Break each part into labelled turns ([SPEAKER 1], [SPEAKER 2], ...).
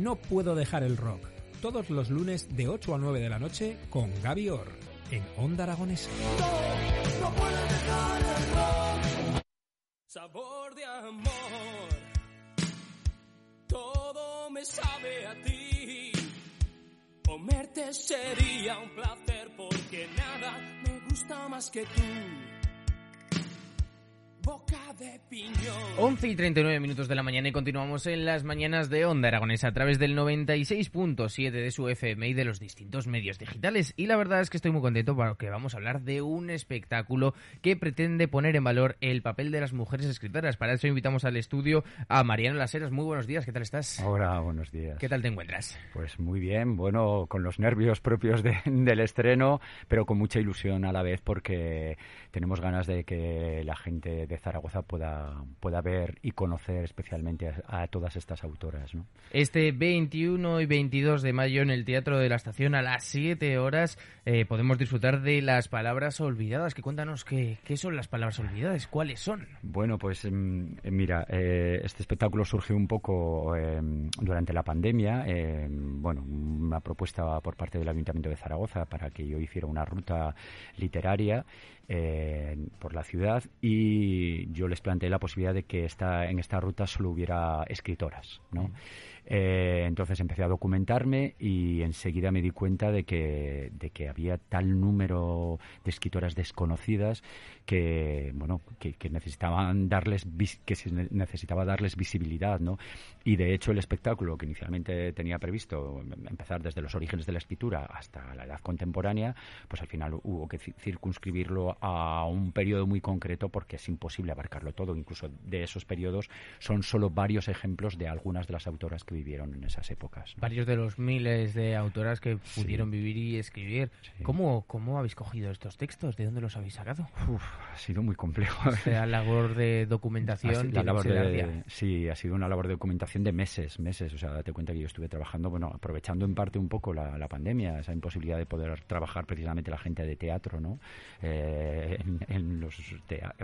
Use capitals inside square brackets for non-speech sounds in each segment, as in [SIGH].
[SPEAKER 1] No puedo dejar el rock. Todos los lunes de 8 a 9 de la noche con Gaby Orr en Onda Aragonesa.
[SPEAKER 2] No puedo dejar el rock. Sabor de amor. Todo me sabe a ti. Comerte sería un placer porque nada me gusta más que tú. Boca de piñón.
[SPEAKER 3] 11 y 39 minutos de la mañana y continuamos en las mañanas de Onda Aragonesa a través del 96.7 de su FM y de los distintos medios digitales. Y la verdad es que estoy muy contento porque vamos a hablar de un espectáculo que pretende poner en valor el papel de las mujeres escritoras. Para eso invitamos al estudio a Mariano Laseras. Muy buenos días, ¿qué tal estás?
[SPEAKER 4] Hola, buenos días.
[SPEAKER 3] ¿Qué tal te encuentras?
[SPEAKER 4] Pues muy bien, bueno, con los nervios propios de- del estreno, pero con mucha ilusión a la vez porque tenemos ganas de que la gente de Zaragoza pueda, pueda ver y conocer especialmente a, a todas estas autoras. ¿no?
[SPEAKER 3] Este 21 y 22 de mayo en el Teatro de la Estación a las 7 horas eh, podemos disfrutar de las palabras olvidadas. Que cuéntanos qué, qué son las palabras olvidadas, cuáles son.
[SPEAKER 4] Bueno, pues em, eh, mira, eh, este espectáculo surgió un poco em, durante la pandemia. em, bueno, una propuesta por parte del Ayuntamiento de Zaragoza para que yo hiciera una ruta literaria eh, por la ciudad y yo les planteé la posibilidad de que esta, en esta ruta solo hubiera escritoras, ¿no? Eh, entonces empecé a documentarme y enseguida me di cuenta de que, de que había tal número de escritoras desconocidas que bueno que, que necesitaban darles que se ne- necesitaba darles visibilidad no y de hecho el espectáculo que inicialmente tenía previsto em- empezar desde los orígenes de la escritura hasta la edad contemporánea pues al final hubo que ci- circunscribirlo a un periodo muy concreto porque es imposible abarcarlo todo incluso de esos periodos son solo varios ejemplos de algunas de las autoras que vivieron en esas épocas ¿no?
[SPEAKER 3] Varios de los miles de autoras que pudieron vivir y escribir.
[SPEAKER 4] Sí.
[SPEAKER 3] ¿Cómo, ¿Cómo habéis cogido estos textos? ¿De dónde los habéis sacado?
[SPEAKER 4] Uf, ha sido muy complejo
[SPEAKER 3] Esta labor de documentación
[SPEAKER 4] la labor de- sí, ha sido una labor de documentación de meses, meses. O sea, date cuenta que yo estuve trabajando, bueno, aprovechando en parte un poco la, la pandemia, esa imposibilidad de poder trabajar precisamente la gente de teatro, ¿no? Eh, en, los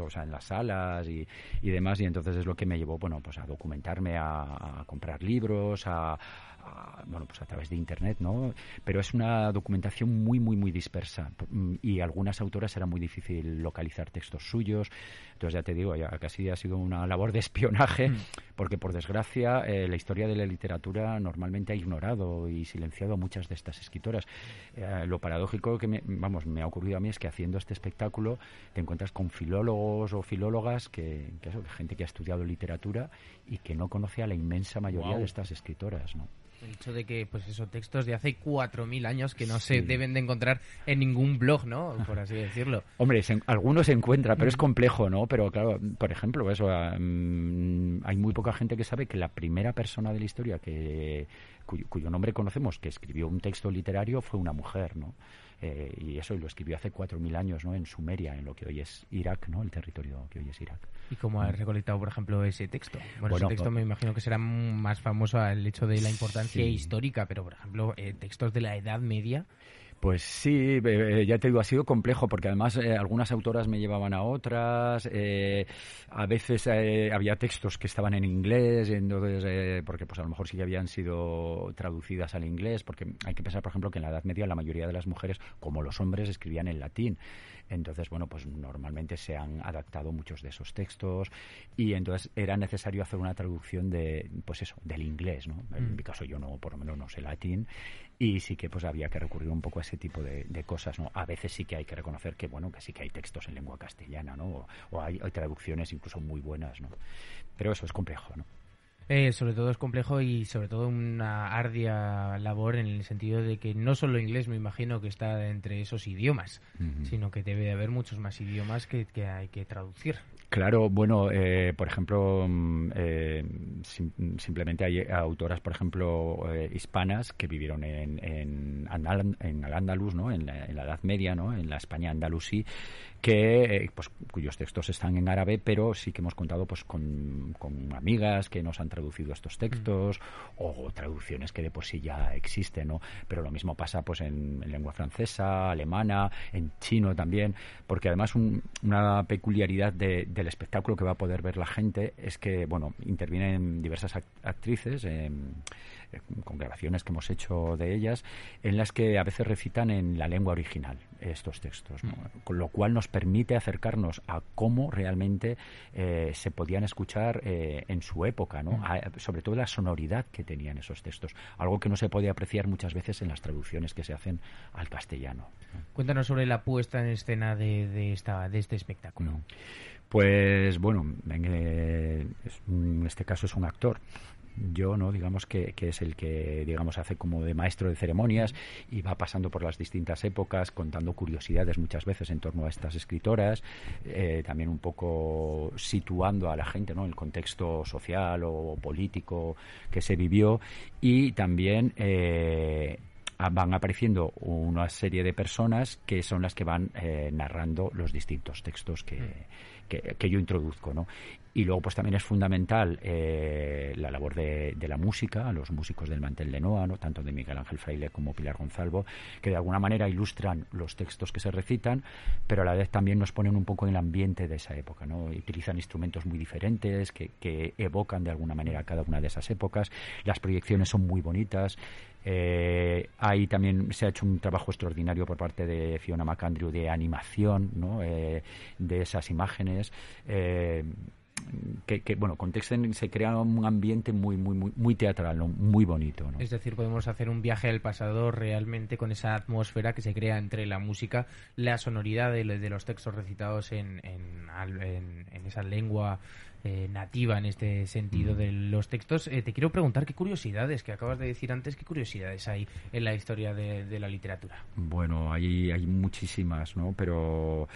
[SPEAKER 4] o sea, en las salas y, y demás. Y entonces es lo que me llevó, bueno, pues a documentarme, a, a comprar libros, a, a- bueno, pues a través de internet, ¿no? Pero es una documentación muy, muy, muy dispersa Mm, y algunas autoras era muy difícil localizar textos suyos. Entonces ya te digo, ya casi ha sido una labor de espionaje, porque por desgracia eh, la historia de la literatura normalmente ha ignorado y silenciado a muchas de estas escritoras. Eh, lo paradójico que me, vamos, me ha ocurrido a mí es que haciendo este espectáculo te encuentras con filólogos o filólogas que, que eso, gente que ha estudiado literatura y que no conoce a la inmensa mayoría de estas escritoras, ¿no?
[SPEAKER 3] El hecho de que, pues esos textos de hace 4.000 años que no se deben de encontrar en ningún blog, ¿no? Por así decirlo. [LAUGHS]
[SPEAKER 4] Hombre, se- algunos se encuentra, pero es complejo, ¿no? Pero claro, por ejemplo, eso, mm, hay muy poca gente que sabe que la primera persona de la historia que cuyo, cuyo nombre conocemos, que escribió un texto literario, fue una mujer, ¿no? Eh, y eso y lo escribió hace 4.000 años, ¿no? En Sumeria, en lo que hoy es Irak, ¿no? El territorio que hoy es Irak.
[SPEAKER 3] ¿Y cómo has recolectado, por ejemplo, ese texto? Bueno,
[SPEAKER 4] Bueno,
[SPEAKER 3] ese texto
[SPEAKER 4] pues-
[SPEAKER 3] me imagino que será más famoso al hecho de la importancia
[SPEAKER 4] Sí.
[SPEAKER 3] histórica, pero, por ejemplo, eh, textos de la Edad Media.
[SPEAKER 4] Pues sí, eh, ya te digo, ha sido complejo porque además eh, algunas autoras me llevaban a otras, eh, a veces eh, había textos que estaban en inglés, entonces, eh, porque pues a lo mejor sí habían sido traducidas al inglés, porque hay que pensar, por ejemplo, que en la Edad Media la mayoría de las mujeres, como los hombres, escribían en latín. Entonces, bueno, pues normalmente se han adaptado muchos de esos textos y entonces era necesario hacer una traducción de, pues eso, del inglés, ¿no? En
[SPEAKER 3] Mm.
[SPEAKER 4] mi caso yo no, por lo menos no sé latín y sí que pues había que recurrir un poco a ese tipo de, de cosas, ¿no? A veces sí que hay que reconocer que, bueno, que sí que hay textos en lengua castellana, ¿no? O, o hay, hay traducciones incluso muy buenas, ¿no? Pero eso es complejo, ¿no?
[SPEAKER 3] Eh, sobre todo es complejo y sobre todo una ardua labor en el sentido de que no solo inglés me imagino que está entre esos idiomas, sino que debe de haber muchos más idiomas que, que hay que traducir.
[SPEAKER 4] Claro, bueno, eh, por ejemplo, mm, eh, simplemente hay autoras, por ejemplo, eh, hispanas que vivieron en, en, en al Andalus, ¿no? En la, en la, Edad Media, ¿no? En la España andalusí, que pues cuyos textos están en árabe pero sí que hemos contado pues con, amigas que nos han traducido estos textos mm. o traducciones que de por sí ya existen no pero lo mismo pasa pues en, lengua francesa alemana en chino también porque además una peculiaridad del espectáculo que va a poder ver la gente es que bueno intervienen diversas actrices eh, con grabaciones que hemos hecho de ellas, en las que a veces recitan en la lengua original estos textos, mm. con lo cual nos permite acercarnos a cómo realmente eh, se podían escuchar eh, en su época, ¿no? Mm. sobre todo la sonoridad que tenían esos textos, algo que no se puede apreciar muchas veces en las traducciones que se hacen al castellano.
[SPEAKER 3] Cuéntanos sobre la puesta en escena de, esta, de este espectáculo.
[SPEAKER 4] Pues bueno, en, este caso es un actor yo, ¿no? Digamos que, que, es el que, digamos, hace como de maestro de ceremonias y va pasando por las distintas épocas, contando curiosidades muchas veces en torno a estas escritoras, eh, también un poco situando a la gente, ¿no? El contexto social o político que se vivió y también eh, van apareciendo una serie de personas que son las que van eh, narrando los distintos textos que, que, yo introduzco, ¿no? Y luego, pues también es fundamental eh, la labor de, la música, los músicos del Mantel de Noa, ¿no? tanto de Miguel Ángel Fraile como Pilar Gonzalvo, que de alguna manera ilustran los textos que se recitan, pero a la vez también nos ponen un poco en el ambiente de esa época. ¿no? Utilizan instrumentos muy diferentes que, que evocan de alguna manera cada una de esas épocas. Las proyecciones son muy bonitas. Eh, ahí también se ha hecho un trabajo extraordinario por parte de Fiona McAndrew de animación ¿no? Eh, de esas imágenes. Eh, que, bueno, con Texten se crea un ambiente muy, muy, muy, muy teatral, muy bonito.
[SPEAKER 3] Es decir, podemos hacer un viaje al pasado realmente con esa atmósfera que se crea entre la música, la sonoridad de, los textos recitados en, en, esa lengua eh, nativa en este sentido mm. de los textos. Eh, te quiero preguntar qué curiosidades, que acabas de decir antes, qué curiosidades hay en la historia de, de la literatura.
[SPEAKER 4] Bueno, hay, hay muchísimas, ¿no? Pero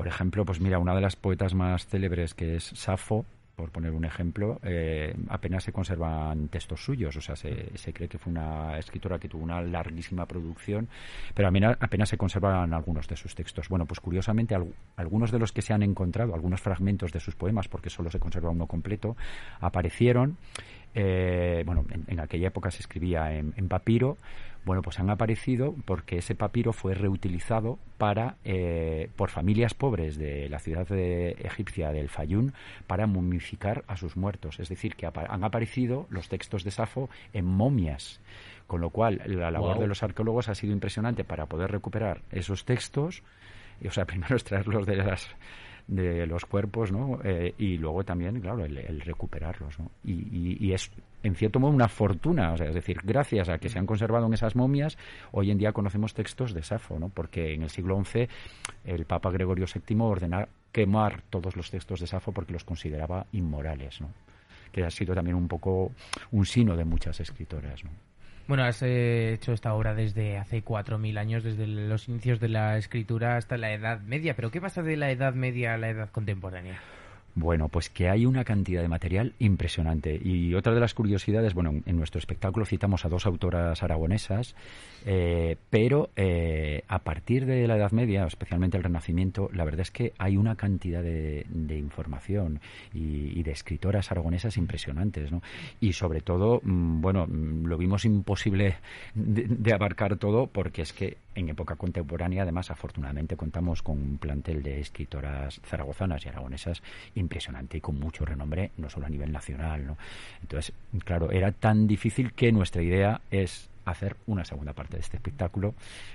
[SPEAKER 4] por ejemplo, pues mira, una de las poetas más célebres que es Safo, por poner un ejemplo, eh, apenas se conservan textos suyos. O sea, se, cree que fue una escritora que tuvo una larguísima producción, pero apenas, apenas se conservan algunos de sus textos. Bueno, pues curiosamente, algunos de los que se han encontrado, algunos fragmentos de sus poemas, porque solo se conserva uno completo, aparecieron. Eh, bueno, en, aquella época se escribía en papiro bueno, pues han aparecido porque ese papiro fue reutilizado para eh, por familias pobres de la ciudad de egipcia del Fayún para momificar a sus muertos. Es decir, que han aparecido los textos de Safo en momias. Con lo cual, la labor de los arqueólogos ha sido impresionante para poder recuperar esos textos. Y, o sea, [LAUGHS] primero extraerlos de las de los cuerpos, ¿no? Eh, y luego también, claro, el, recuperarlos, ¿no? Y, es, en cierto modo, una fortuna, o sea, es decir, gracias a que se han conservado en esas momias, hoy en día conocemos textos de Safo, ¿no? Porque en el siglo XI el Papa Gregorio VII ordenó quemar todos los textos de Safo porque los consideraba inmorales, ¿no? Que ha sido también un poco un sino de muchas escritoras, ¿no?
[SPEAKER 3] Bueno, has eh, hecho esta obra desde hace 4.000 años, desde los inicios de la escritura hasta la Edad Media. ¿Pero qué pasa de la Edad Media a la Edad Contemporánea?
[SPEAKER 4] Bueno, pues que hay una cantidad de material impresionante. Y otra de las curiosidades, bueno, en nuestro espectáculo citamos a dos autoras aragonesas, eh, pero eh, a partir de la Edad Media, especialmente el Renacimiento, la verdad es que hay una cantidad de, información y, de escritoras aragonesas impresionantes, ¿no? Y sobre todo, mm, bueno, mm, lo vimos imposible de abarcar todo porque es que en época contemporánea, además, afortunadamente contamos con un plantel de escritoras zaragozanas y aragonesas impresionante y con mucho renombre, no solo a nivel nacional. ¿no? Entonces, claro, era tan difícil que nuestra idea es hacer una segunda parte de este espectáculo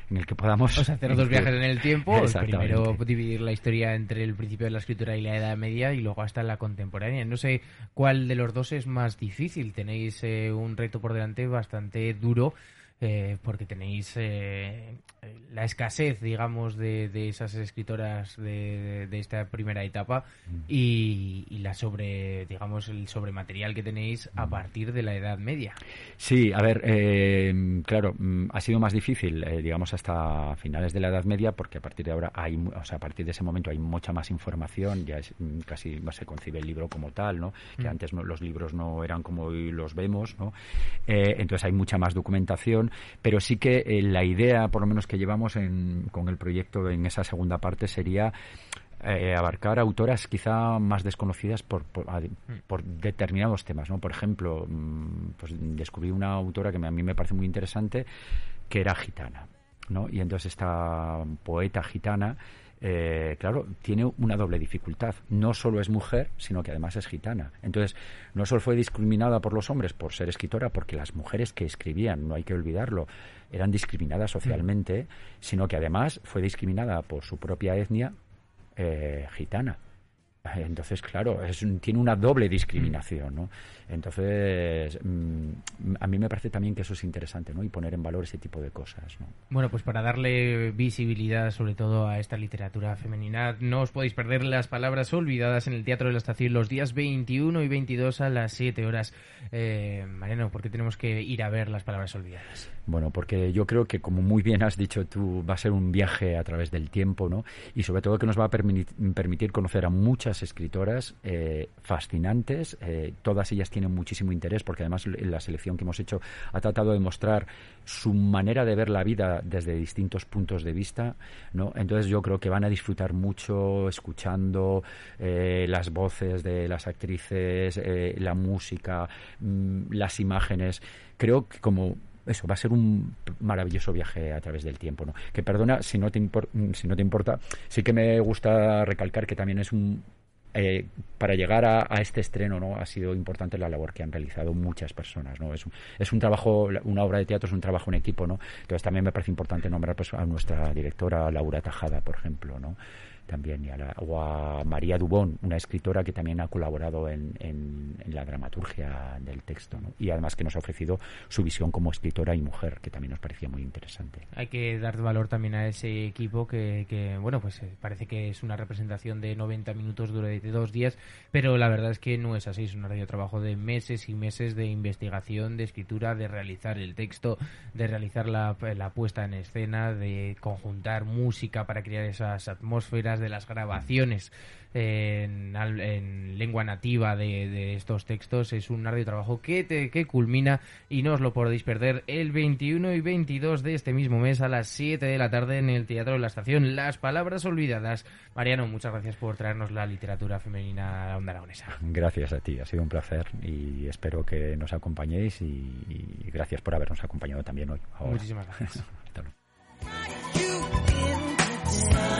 [SPEAKER 4] en el que podamos
[SPEAKER 3] hacer dos [LAUGHS] viajes en el tiempo primero dividir la historia entre el principio de la escritura y la edad media y luego hasta la contemporánea no sé cuál de los dos es más difícil tenéis eh, un reto por delante bastante duro eh, porque tenéis eh, la escasez, digamos, de, de esas escritoras de, de, esta primera etapa
[SPEAKER 4] Mm.
[SPEAKER 3] y, y la sobre, digamos, el sobrematerial que tenéis a partir de la Edad Media.
[SPEAKER 4] Sí, a ver, eh, claro, mm, ha sido más difícil, eh, digamos, hasta finales de la Edad Media, porque a partir de ahora hay, o sea, a partir de ese momento hay mucha más información, ya es, mm, casi no se concibe el libro como tal, ¿no? Que
[SPEAKER 3] Mm.
[SPEAKER 4] antes no- los libros no eran como hoy los vemos, ¿no? Eh, entonces hay mucha más documentación, pero sí que eh, la idea, por lo menos que llevamos en- con el proyecto en esa segunda parte, sería eh, abarcar autoras quizá más desconocidas por, por determinados temas, ¿no? Por ejemplo, mm, pues descubrí una autora que a mí me parece muy interesante, que era gitana, ¿no? Y entonces esta poeta gitana, eh, claro, tiene una doble dificultad. No solo es mujer, sino que además es gitana. Entonces, no solo fue discriminada por los hombres por ser escritora, porque las mujeres que escribían, no hay que olvidarlo, eran discriminadas socialmente, sino que además fue discriminada por su propia etnia eh, gitana. Entonces, claro, es un- tiene una doble discriminación, ¿no? Entonces, mm, a mí me parece también que eso es interesante, ¿no? Y poner en valor ese tipo de cosas, ¿no?
[SPEAKER 3] Bueno, pues para darle visibilidad sobre todo a esta literatura femenina, no os podéis perder las palabras olvidadas en el Teatro de la Estación los días 21 y 22 a las 7 horas. Eh, Mariano, ¿por qué tenemos que ir a ver las palabras olvidadas?
[SPEAKER 4] Bueno, porque yo creo que, como muy bien has dicho tú, va a ser un viaje a través del tiempo, ¿no? Y sobre todo que nos va a permitir, permitir conocer a muchas escritoras eh, fascinantes. eh, todas ellas tienen muchísimo interés, porque además la selección que hemos hecho ha tratado de mostrar su manera de ver la vida desde distintos puntos de vista, ¿no? Entonces yo creo que van a disfrutar mucho escuchando eh, las voces de las actrices, la música, mm, las imágenes. Creo que como eso va a ser un maravilloso viaje a través del tiempo, ¿no? Que perdona si no te si no te importa, sí que me gusta recalcar que también es un eh, para llegar a, este estreno no ha sido importante la labor que han realizado muchas personas no es un, es un trabajo una obra de teatro es un trabajo en equipo no entonces también me parece importante nombrar pues, a nuestra directora Laura Tajada por ejemplo no también y a la- o a María Dubón, una escritora que también ha colaborado en, la dramaturgia del texto y además que nos ha ofrecido su visión como escritora y mujer, que también nos parecía muy interesante.
[SPEAKER 3] Hay que dar valor también a ese equipo que, que, bueno, pues eh, parece que es una representación de 90 minutos durante dos días, pero la verdad es que no es así, es un radio trabajo de meses y meses de investigación, de escritura, de realizar el texto, de realizar la, la puesta en escena, de conjuntar música para crear esas atmósferas, de las grabaciones en, lengua nativa de, de estos textos. Es un arduo trabajo que, te, que culmina y no os lo podéis perder el 21 y 22 de este mismo mes a las 7 de la tarde en el Teatro de la Estación. Las palabras olvidadas. Mariano, muchas gracias por traernos la literatura femenina a la onda aragonesa.
[SPEAKER 4] Gracias a ti, ha sido un placer y espero que nos acompañéis y, y gracias por habernos acompañado también hoy. ahora.
[SPEAKER 3] Muchísimas gracias. [LAUGHS]
[SPEAKER 4] Hasta luego.
[SPEAKER 5] You in